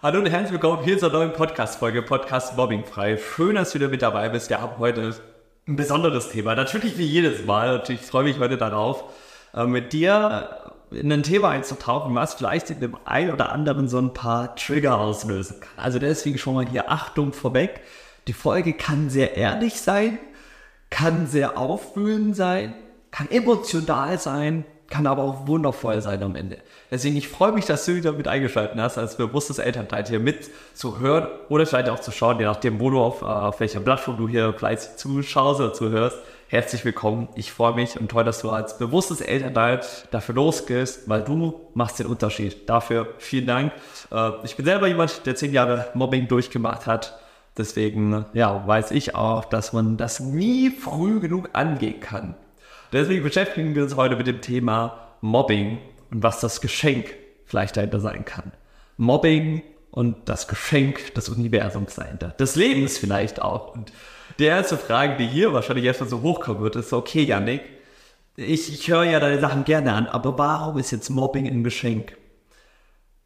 Hallo und herzlich willkommen hier zur neuen Podcast-Folge, Podcast Mobbing frei. Schön, dass du wieder mit dabei bist. Wir haben heute ein besonderes Thema. Natürlich wie jedes Mal. Und ich freue mich heute darauf, äh, mit dir in ein Thema einzutauchen, was vielleicht in dem einen oder anderen so ein paar Trigger auslösen kann. Also deswegen schon mal hier Achtung vorweg. Die Folge kann sehr ehrlich sein, kann sehr aufwühlend sein, kann emotional sein, kann aber auch wundervoll sein am Ende. Deswegen, ich freue mich, dass du wieder mit eingeschaltet hast, als bewusstes Elternteil hier mit zu hören oder vielleicht auch zu schauen, je nachdem, wo du auf, äh, auf welcher Plattform du hier fleißig zuschaust oder zuhörst. Herzlich willkommen. Ich freue mich und toll, dass du als bewusstes Elternteil dafür losgehst, weil du machst den Unterschied. Dafür vielen Dank. Äh, ich bin selber jemand, der zehn Jahre Mobbing durchgemacht hat. Deswegen, ja, weiß ich auch, dass man das nie früh genug angehen kann. Deswegen beschäftigen wir uns heute mit dem Thema Mobbing und was das Geschenk vielleicht dahinter sein kann. Mobbing und das Geschenk des Universums dahinter. Des Lebens vielleicht auch. Und die erste Frage, die hier wahrscheinlich erstmal so hochkommen wird, ist, okay, Janik, ich, ich höre ja deine Sachen gerne an, aber warum ist jetzt Mobbing ein Geschenk?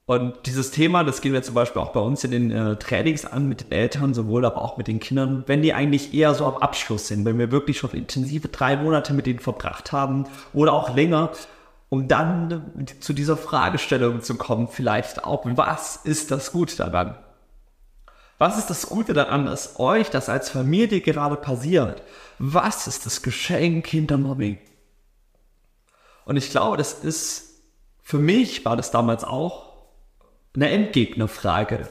Und dieses Thema, das gehen wir zum Beispiel auch bei uns in den äh, Trainings an mit den Eltern, sowohl aber auch mit den Kindern, wenn die eigentlich eher so am Abschluss sind, wenn wir wirklich schon intensive drei Monate mit denen verbracht haben oder auch länger, um dann zu dieser Fragestellung zu kommen, vielleicht auch, was ist das Gute daran? Was ist das Gute daran, dass euch das als Familie gerade passiert? Was ist das Geschenk hinter Mobbing? Und ich glaube, das ist, für mich war das damals auch eine Endgegnerfrage.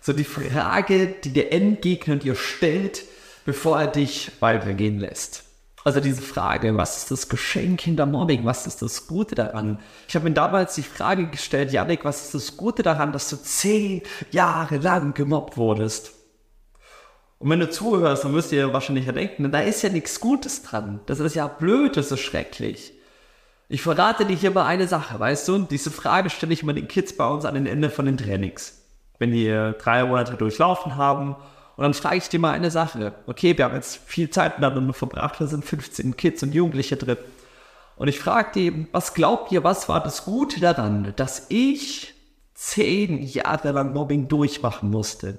So die Frage, die der Endgegner dir stellt, bevor er dich weitergehen lässt. Also diese Frage, was ist das Geschenk hinter Mobbing? Was ist das Gute daran? Ich habe mir damals die Frage gestellt, Janik, was ist das Gute daran, dass du zehn Jahre lang gemobbt wurdest? Und wenn du zuhörst, dann du dir wahrscheinlich denken, da ist ja nichts Gutes dran. Das ist ja blöd, das ist schrecklich. Ich verrate dir hier mal eine Sache, weißt du? Diese Frage stelle ich immer den Kids bei uns an den Ende von den Trainings. Wenn die drei Monate durchlaufen haben. Und dann frage ich dir mal eine Sache. Okay, wir haben jetzt viel Zeit miteinander verbracht, da sind 15 Kids und Jugendliche drin. Und ich frage die, was glaubt ihr, was war das Gute daran, dass ich zehn Jahre lang Mobbing durchmachen musste?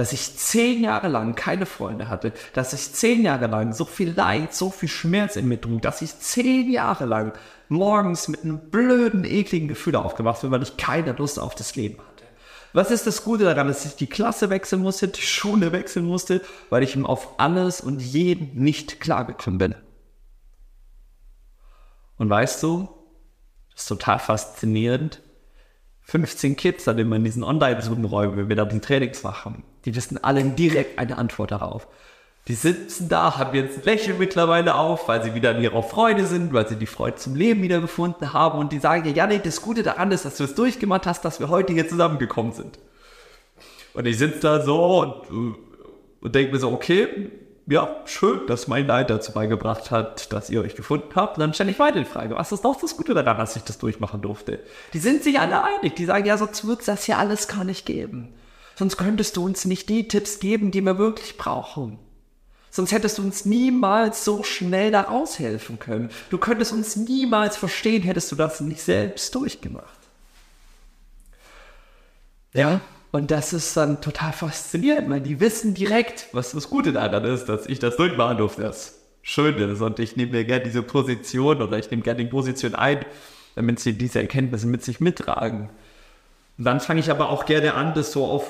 Dass ich zehn Jahre lang keine Freunde hatte, dass ich zehn Jahre lang so viel Leid, so viel Schmerz in mir trug, dass ich zehn Jahre lang morgens mit einem blöden, ekligen Gefühl aufgewacht bin, weil ich keine Lust auf das Leben hatte. Was ist das Gute daran, dass ich die Klasse wechseln musste, die Schule wechseln musste, weil ich ihm auf alles und jeden nicht klargekommen bin? Und weißt du, das ist total faszinierend, 15 Kids, an denen wir in diesen Online-Zoom-Räumen, wenn wir da die Trainings machen, die wissen alle direkt eine Antwort darauf. Die sitzen da, haben jetzt ein Lächeln mittlerweile auf, weil sie wieder in ihrer Freude sind, weil sie die Freude zum Leben wieder gefunden haben und die sagen ja, Janik, das Gute daran ist, dass du es durchgemacht hast, dass wir heute hier zusammengekommen sind. Und ich sitze da so und, und denke mir so, okay, ja, schön, dass mein Leid dazu beigebracht hat, dass ihr euch gefunden habt. Und dann stelle ich weiter die Frage, was ist doch das Gute daran, dass ich das durchmachen durfte? Die sind sich alle einig, die sagen, ja, sonst wird es das ja alles gar nicht geben. Sonst könntest du uns nicht die Tipps geben, die wir wirklich brauchen. Sonst hättest du uns niemals so schnell da raushelfen können. Du könntest uns niemals verstehen, hättest du das nicht selbst durchgemacht. Ja, und das ist dann total faszinierend, weil die wissen direkt, was das Gute daran ist, dass ich das durchmachen durfte. Das Schöne ist. Und ich nehme mir gerne diese Position oder ich nehme gerne die Position ein, damit sie diese Erkenntnisse mit sich mittragen. Und dann fange ich aber auch gerne an, das so auf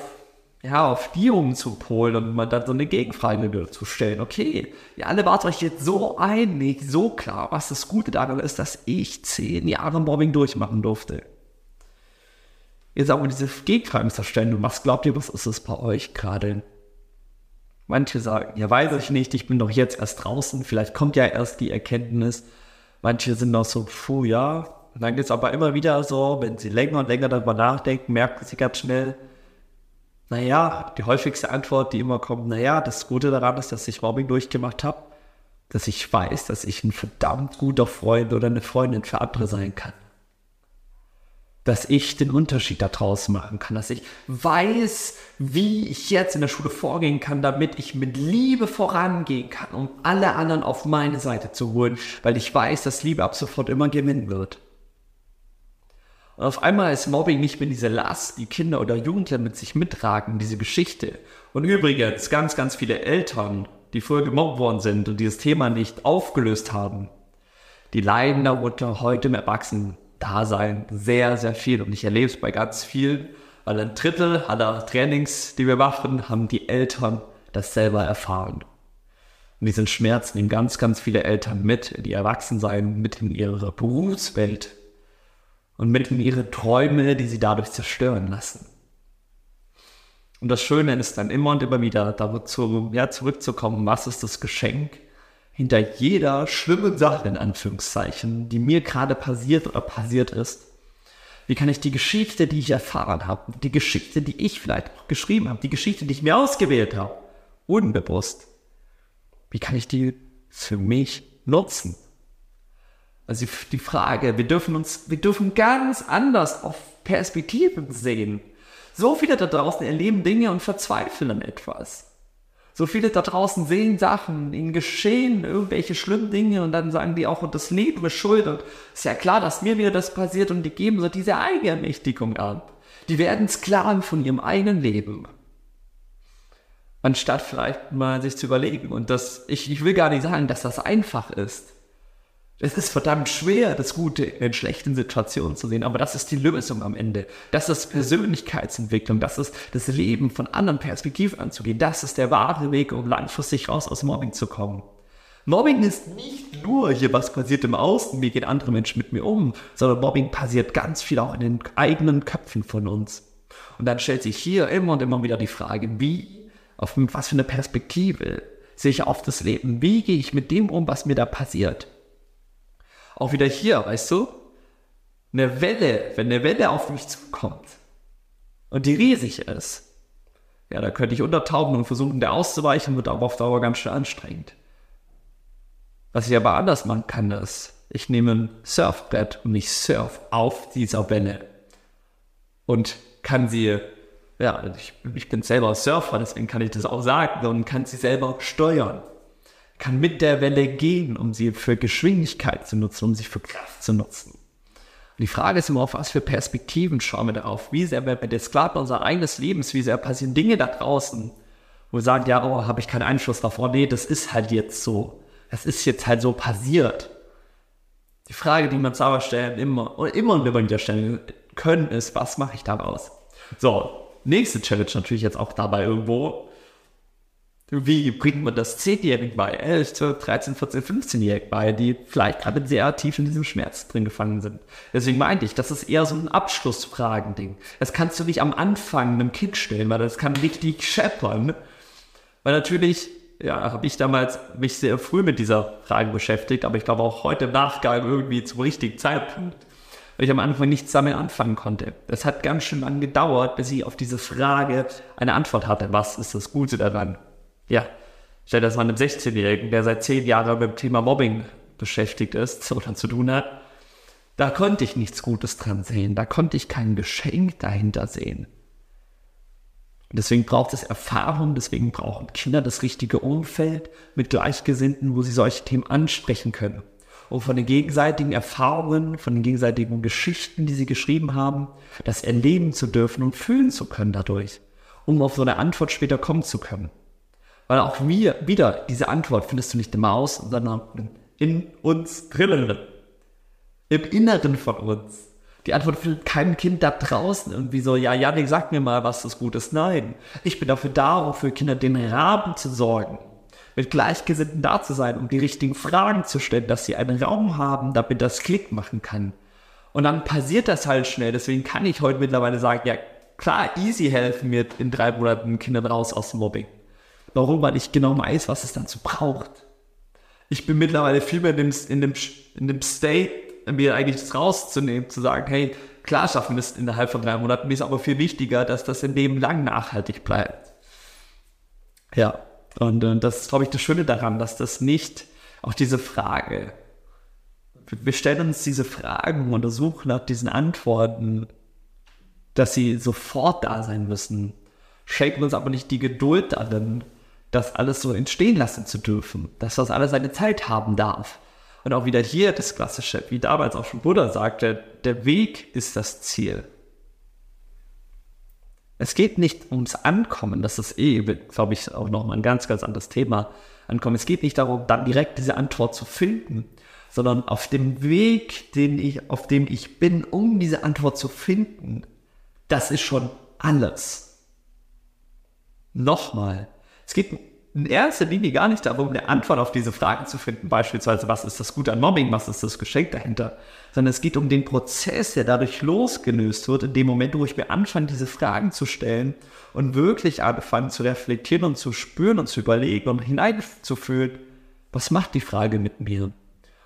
ja, auf die umzupolen und mal dann so eine Gegenfrage zu stellen. Okay, ihr alle wart euch jetzt so einig, so klar, was das Gute daran ist, dass ich zehn Jahre Mobbing durchmachen durfte. Jetzt aber diese Gegenfragen zu stellen, und was glaubt ihr, was ist es bei euch gerade? Manche sagen, ja, weiß ich nicht, ich bin doch jetzt erst draußen, vielleicht kommt ja erst die Erkenntnis. Manche sind noch so, puh, ja. Und dann geht es aber immer wieder so, wenn sie länger und länger darüber nachdenken, merken sie ganz schnell, naja, die häufigste Antwort, die immer kommt, naja, das Gute daran ist, dass ich Mobbing durchgemacht habe, dass ich weiß, dass ich ein verdammt guter Freund oder eine Freundin für andere sein kann. Dass ich den Unterschied daraus machen kann, dass ich weiß, wie ich jetzt in der Schule vorgehen kann, damit ich mit Liebe vorangehen kann, um alle anderen auf meine Seite zu holen, weil ich weiß, dass Liebe ab sofort immer gewinnen wird. Und auf einmal ist Mobbing nicht mehr diese Last, die Kinder oder Jugendliche mit sich mittragen, diese Geschichte. Und übrigens, ganz, ganz viele Eltern, die früher gemobbt worden sind und dieses Thema nicht aufgelöst haben, die leiden darunter heute im Erwachsenen-Dasein sehr, sehr viel. Und ich erlebe es bei ganz vielen, weil ein Drittel aller Trainings, die wir machen, haben die Eltern das selber erfahren. Und diesen Schmerz nehmen ganz, ganz viele Eltern mit, die erwachsen sein, mit in ihre Berufswelt und mit in ihre Träume, die sie dadurch zerstören lassen. Und das Schöne ist dann immer und immer wieder dazu, ja, zurückzukommen, was ist das Geschenk hinter jeder schlimmen Sache, in Anführungszeichen, die mir gerade passiert oder passiert ist. Wie kann ich die Geschichte, die ich erfahren habe, die Geschichte, die ich vielleicht auch geschrieben habe, die Geschichte, die ich mir ausgewählt habe, unbewusst, wie kann ich die für mich nutzen? Also die Frage, wir dürfen uns, wir dürfen ganz anders auf Perspektiven sehen. So viele da draußen erleben Dinge und verzweifeln an etwas. So viele da draußen sehen Sachen, ihnen geschehen irgendwelche schlimmen Dinge und dann sagen die auch, und das Leben ist schuld und ist ja klar, dass mir wieder das passiert und die geben so diese Eigenermächtigung ab. Die werden Sklaven von ihrem eigenen Leben anstatt vielleicht mal sich zu überlegen. Und das, ich, ich will gar nicht sagen, dass das einfach ist. Es ist verdammt schwer, das Gute in schlechten Situationen zu sehen, aber das ist die Lösung am Ende. Das ist Persönlichkeitsentwicklung, das ist das Leben von anderen Perspektiven anzugehen. Das ist der wahre Weg, um langfristig raus aus Mobbing zu kommen. Mobbing ist nicht nur hier, was passiert im Außen, wie gehen andere Menschen mit mir um, sondern Mobbing passiert ganz viel auch in den eigenen Köpfen von uns. Und dann stellt sich hier immer und immer wieder die Frage, wie auf was für eine Perspektive sehe ich auf das Leben? Wie gehe ich mit dem um, was mir da passiert? Auch wieder hier, weißt du, eine Welle, wenn eine Welle auf mich zukommt und die riesig ist, ja, da könnte ich untertauchen und versuchen, der auszuweichen, wird aber auf Dauer ganz schön anstrengend. Was ich aber anders machen kann, ist, ich nehme ein Surfbrett und ich surf auf dieser Welle und kann sie ja, ich, ich bin selber Surfer, deswegen kann ich das auch sagen und kann sie selber steuern. Kann mit der Welle gehen, um sie für Geschwindigkeit zu nutzen, um sie für Kraft zu nutzen. Und die Frage ist immer, auf was für Perspektiven schauen wir darauf? Wie sehr werden wir der Sklave unseres eigenen Lebens? Wie sehr passieren Dinge da draußen, wo wir sagen, ja, oh, habe ich keinen Einfluss. Oh, nee, das ist halt jetzt so. Das ist jetzt halt so passiert. Die Frage, die wir uns aber stellen, immer und immer wieder stellen können, ist, was mache ich daraus? So, nächste Challenge natürlich jetzt auch dabei irgendwo. Wie bringt man das 10-Jährigen bei, 11, 12, 13, 14, 15-Jährigen bei, die vielleicht gerade sehr tief in diesem Schmerz drin gefangen sind? Deswegen meinte ich, das ist eher so ein Abschlussfragending. Das kannst du nicht am Anfang einem Kind stellen, weil das kann richtig scheppern. Weil natürlich, ja, habe ich damals mich sehr früh mit dieser Frage beschäftigt, aber ich glaube auch heute im Nachgang irgendwie zum richtigen Zeitpunkt weil ich am Anfang nichts damit anfangen konnte. Es hat ganz schön lang gedauert, bis ich auf diese Frage eine Antwort hatte. Was ist das Gute daran? Ja, stell das mal einem 16-Jährigen, der seit zehn Jahren mit dem Thema Mobbing beschäftigt ist oder zu tun hat. Da konnte ich nichts Gutes dran sehen. Da konnte ich kein Geschenk dahinter sehen. Und deswegen braucht es Erfahrung, deswegen brauchen Kinder das richtige Umfeld mit Gleichgesinnten, wo sie solche Themen ansprechen können und von den gegenseitigen Erfahrungen, von den gegenseitigen Geschichten, die sie geschrieben haben, das erleben zu dürfen und fühlen zu können dadurch, um auf so eine Antwort später kommen zu können. Weil auch wir, wieder, diese Antwort findest du nicht im Aus, sondern in uns drinnen, im Inneren von uns. Die Antwort findet kein Kind da draußen irgendwie so, ja, Janik, sag mir mal, was das Gutes. Nein, ich bin dafür da, um für Kinder den Rahmen zu sorgen, mit Gleichgesinnten da zu sein, um die richtigen Fragen zu stellen, dass sie einen Raum haben, damit das Klick machen kann. Und dann passiert das halt schnell. Deswegen kann ich heute mittlerweile sagen, ja, klar, easy helfen mir in drei Monaten Kindern raus aus dem Mobbing. Warum? Weil ich genau weiß, was es dazu braucht. Ich bin mittlerweile viel mehr in dem, in dem, in dem State, mir eigentlich das rauszunehmen, zu sagen, hey, klar schaffen wir es innerhalb von drei Monaten, mir ist aber viel wichtiger, dass das im Leben lang nachhaltig bleibt. Ja, und äh, das ist, glaube ich, das Schöne daran, dass das nicht auch diese Frage, wir stellen uns diese Fragen und suchen nach diesen Antworten, dass sie sofort da sein müssen, schenken uns aber nicht die Geduld darin, das alles so entstehen lassen zu dürfen, dass das alles seine Zeit haben darf. Und auch wieder hier das Klassische, wie damals auch schon Buddha sagte, der Weg ist das Ziel. Es geht nicht ums Ankommen, das ist eh, glaube ich, auch nochmal ein ganz, ganz anderes Thema. Ankommen. Es geht nicht darum, dann direkt diese Antwort zu finden, sondern auf dem Weg, den ich, auf dem ich bin, um diese Antwort zu finden, das ist schon alles. Nochmal, es geht in erster Linie gar nicht darum, eine Antwort auf diese Fragen zu finden, beispielsweise, was ist das Gute an Mobbing, was ist das Geschenk dahinter, sondern es geht um den Prozess, der dadurch losgelöst wird, in dem Moment, wo ich mir anfange, diese Fragen zu stellen und wirklich anfange zu reflektieren und zu spüren und zu überlegen und hineinzufühlen, was macht die Frage mit mir?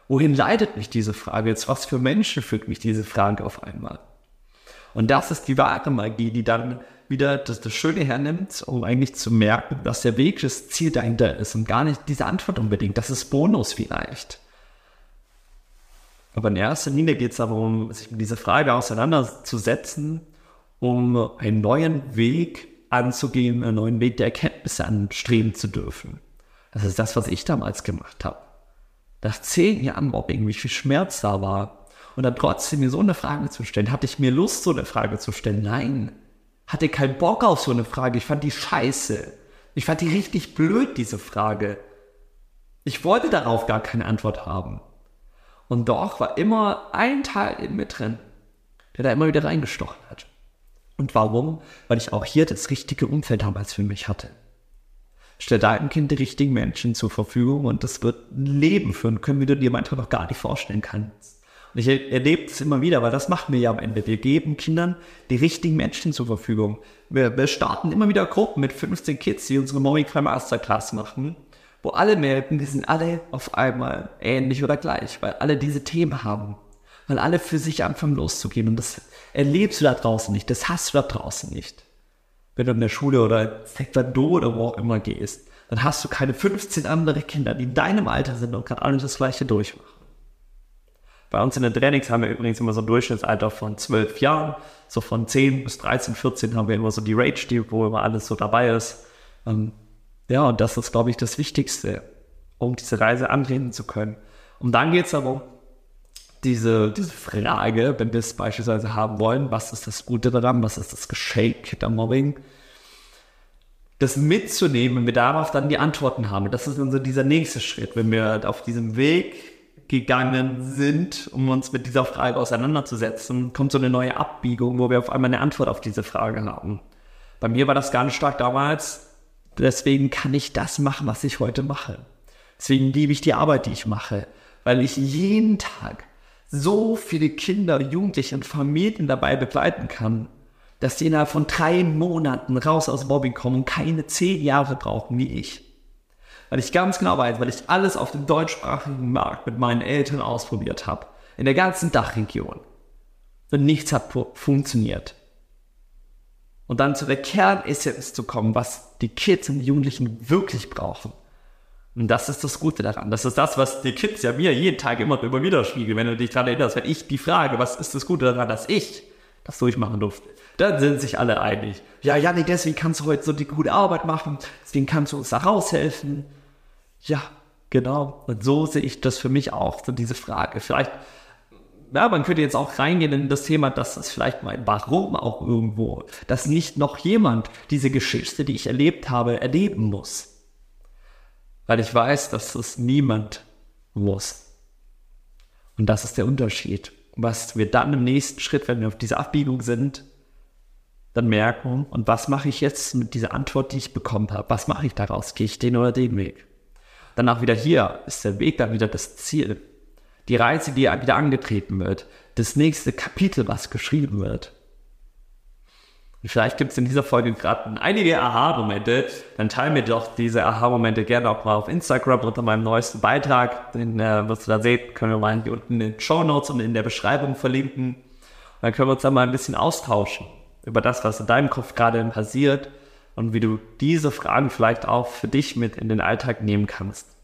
Wohin leitet mich diese Frage jetzt? Was für Menschen führt mich diese Frage auf einmal? Und das ist die wahre Magie, die dann wieder das, das Schöne hernimmt, um eigentlich zu merken, dass der Weg das Ziel dahinter ist und gar nicht diese Antwort unbedingt. Das ist Bonus vielleicht. Aber in erster Linie geht es darum, sich mit dieser Frage auseinanderzusetzen, um einen neuen Weg anzugehen, einen neuen Weg der Erkenntnisse anstreben zu dürfen. Das ist das, was ich damals gemacht habe. Nach zehn Jahren Mobbing, wie viel Schmerz da war. Und dann trotzdem mir so eine Frage zu stellen. Hatte ich mir Lust, so eine Frage zu stellen? Nein hatte keinen Bock auf so eine Frage. Ich fand die scheiße. Ich fand die richtig blöd, diese Frage. Ich wollte darauf gar keine Antwort haben. Und doch war immer ein Teil in mir drin, der da immer wieder reingestochen hat. Und warum? Weil ich auch hier das richtige Umfeld damals für mich hatte. Stell deinem Kind die richtigen Menschen zur Verfügung und das wird ein Leben führen können, wie du dir manchmal noch gar nicht vorstellen kannst. Und ich erlebe es immer wieder, weil das machen wir ja am Ende. Wir geben Kindern die richtigen Menschen zur Verfügung. Wir, wir starten immer wieder Gruppen mit 15 Kids, die unsere Mobbing Crime Masterclass machen, wo alle merken, die sind alle auf einmal ähnlich oder gleich, weil alle diese Themen haben. Weil alle für sich anfangen loszugehen. Und das erlebst du da draußen nicht, das hast du da draußen nicht. Wenn du in der Schule oder Taekwondo oder wo auch immer gehst, dann hast du keine 15 andere Kinder, die in deinem Alter sind und gerade alle das Gleiche durchmachen. Bei uns in den Trainings haben wir übrigens immer so ein Durchschnittsalter von 12 Jahren. So von 10 bis 13, 14 haben wir immer so die Rage, die, wo immer alles so dabei ist. Ähm, ja, und das ist, glaube ich, das Wichtigste, um diese Reise antreten zu können. Und dann geht es darum, diese, diese Frage, wenn wir es beispielsweise haben wollen, was ist das Gute daran, was ist das Geschenk der Mobbing, das mitzunehmen, wenn wir darauf dann die Antworten haben. Das ist dann so dieser nächste Schritt, wenn wir auf diesem Weg gegangen sind, um uns mit dieser Frage auseinanderzusetzen, kommt so eine neue Abbiegung, wo wir auf einmal eine Antwort auf diese Frage haben. Bei mir war das ganz stark damals, deswegen kann ich das machen, was ich heute mache. Deswegen liebe ich die Arbeit, die ich mache, weil ich jeden Tag so viele Kinder, Jugendliche und Familien dabei begleiten kann, dass die innerhalb von drei Monaten raus aus Mobbing kommen und keine zehn Jahre brauchen wie ich. Weil ich ganz genau weiß, weil ich alles auf dem deutschsprachigen Markt mit meinen Eltern ausprobiert habe. In der ganzen Dachregion. Und nichts hat funktioniert. Und dann zu der Kernessenz zu kommen, was die Kids und die Jugendlichen wirklich brauchen. Und das ist das Gute daran. Das ist das, was die Kids ja mir jeden Tag immer immer wieder spiegeln, wenn du dich daran erinnerst. Wenn ich die Frage, was ist das Gute daran, dass ich das durchmachen durfte, dann sind sich alle einig. Ja, Janik, deswegen kannst du heute so die gute Arbeit machen, deswegen kannst du uns da raushelfen. Ja, genau. Und so sehe ich das für mich auch, so diese Frage. Vielleicht, ja, man könnte jetzt auch reingehen in das Thema, dass das vielleicht mein Warum auch irgendwo, dass nicht noch jemand diese Geschichte, die ich erlebt habe, erleben muss. Weil ich weiß, dass es niemand muss. Und das ist der Unterschied. Was wir dann im nächsten Schritt, wenn wir auf dieser Abbiegung sind, dann merken, und was mache ich jetzt mit dieser Antwort, die ich bekommen habe? Was mache ich daraus? Gehe ich den oder den Weg? Danach wieder hier ist der Weg dann wieder das Ziel. Die Reise, die wieder angetreten wird. Das nächste Kapitel, was geschrieben wird. Und vielleicht gibt es in dieser Folge gerade einige Aha-Momente. Dann teile mir doch diese Aha-Momente gerne auch mal auf Instagram unter meinem neuesten Beitrag. Den äh, wirst du da sehen, können wir mal hier unten in den Show Notes und in der Beschreibung verlinken. Dann können wir uns da mal ein bisschen austauschen über das, was in deinem Kopf gerade passiert und wie du diese Fragen vielleicht auch für dich mit in den Alltag nehmen kannst.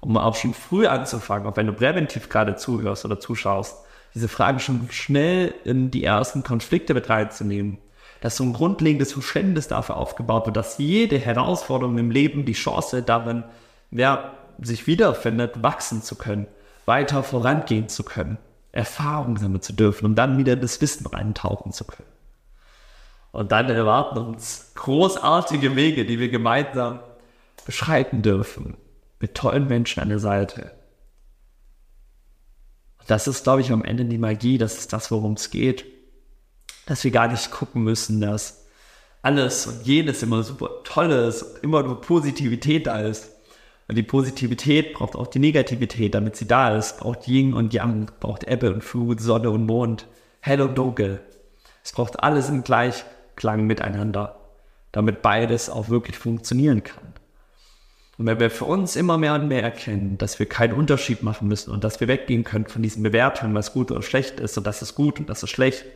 Um auch schon früh anzufangen, auch wenn du präventiv gerade zuhörst oder zuschaust, diese Fragen schon schnell in die ersten Konflikte mit reinzunehmen. Dass so ein grundlegendes Verständnis dafür aufgebaut wird, dass jede Herausforderung im Leben die Chance darin, ja, sich wiederfindet, wachsen zu können. weiter vorangehen zu können, Erfahrungen sammeln zu dürfen und dann wieder das Wissen reintauchen zu können. Und dann erwarten uns großartige Wege, die wir gemeinsam beschreiten dürfen, mit tollen Menschen an der Seite. Und das ist, glaube ich, am Ende die Magie, das ist das, worum es geht. Dass wir gar nicht gucken müssen, dass alles und jenes immer super toll ist, immer nur Positivität da ist. Und die Positivität braucht auch die Negativität, damit sie da ist. Braucht Yin und Yang, braucht Ebbe und Flut, Sonne und Mond, hell und dunkel. Es braucht alles im Gleichklang miteinander, damit beides auch wirklich funktionieren kann. Und wenn wir für uns immer mehr und mehr erkennen, dass wir keinen Unterschied machen müssen und dass wir weggehen können von diesen Bewertungen, was gut oder schlecht ist und das ist gut und das ist schlecht,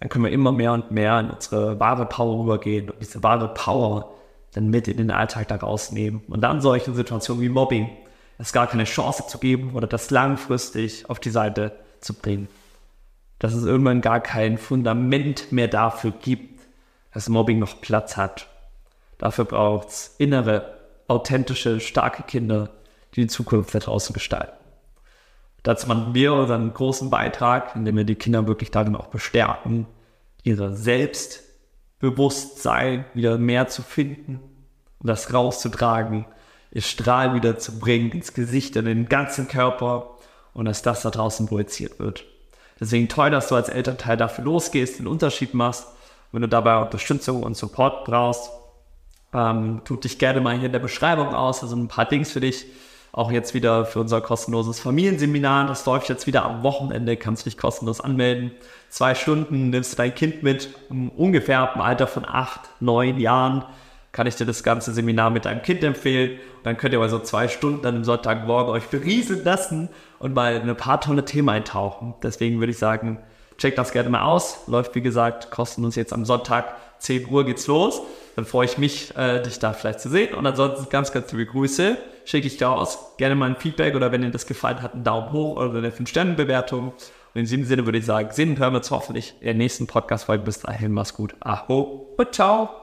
dann können wir immer mehr und mehr in unsere wahre Power übergehen und diese wahre Power dann mit in den Alltag da rausnehmen. Und dann solche Situationen wie Mobbing, es gar keine Chance zu geben oder das langfristig auf die Seite zu bringen. Dass es irgendwann gar kein Fundament mehr dafür gibt, dass Mobbing noch Platz hat. Dafür braucht es innere authentische, starke Kinder, die die Zukunft da draußen gestalten. Dazu machen wir unseren großen Beitrag, indem wir die Kinder wirklich darin auch bestärken, ihre Selbstbewusstsein wieder mehr zu finden und das rauszutragen, ihr Strahl wieder zu bringen ins Gesicht und in den ganzen Körper und dass das da draußen projiziert wird. Deswegen toll, dass du als Elternteil dafür losgehst, den Unterschied machst. Wenn du dabei Unterstützung und Support brauchst, ähm, tut dich gerne mal hier in der Beschreibung aus, also ein paar Dings für dich. Auch jetzt wieder für unser kostenloses Familienseminar. Das läuft jetzt wieder am Wochenende, kannst dich kostenlos anmelden. Zwei Stunden nimmst du dein Kind mit, ungefähr ab dem Alter von acht, neun Jahren kann ich dir das ganze Seminar mit deinem Kind empfehlen. Und dann könnt ihr also zwei Stunden dann am Sonntagmorgen euch berieseln lassen und mal in ein paar tolle Themen eintauchen. Deswegen würde ich sagen, checkt das gerne mal aus. Läuft, wie gesagt, kostenlos jetzt am Sonntag 10 Uhr geht's los. Dann freue ich mich, äh, dich da vielleicht zu sehen. Und ansonsten ganz, ganz liebe Grüße. Schicke ich dir aus. Gerne mal ein Feedback oder wenn dir das gefallen hat, einen Daumen hoch oder eine 5-Sterne-Bewertung. Und in diesem Sinne würde ich sagen, sehen und hören wir uns hoffentlich in der nächsten Podcast-Folge. Bis dahin, mach's gut. Aho und ciao.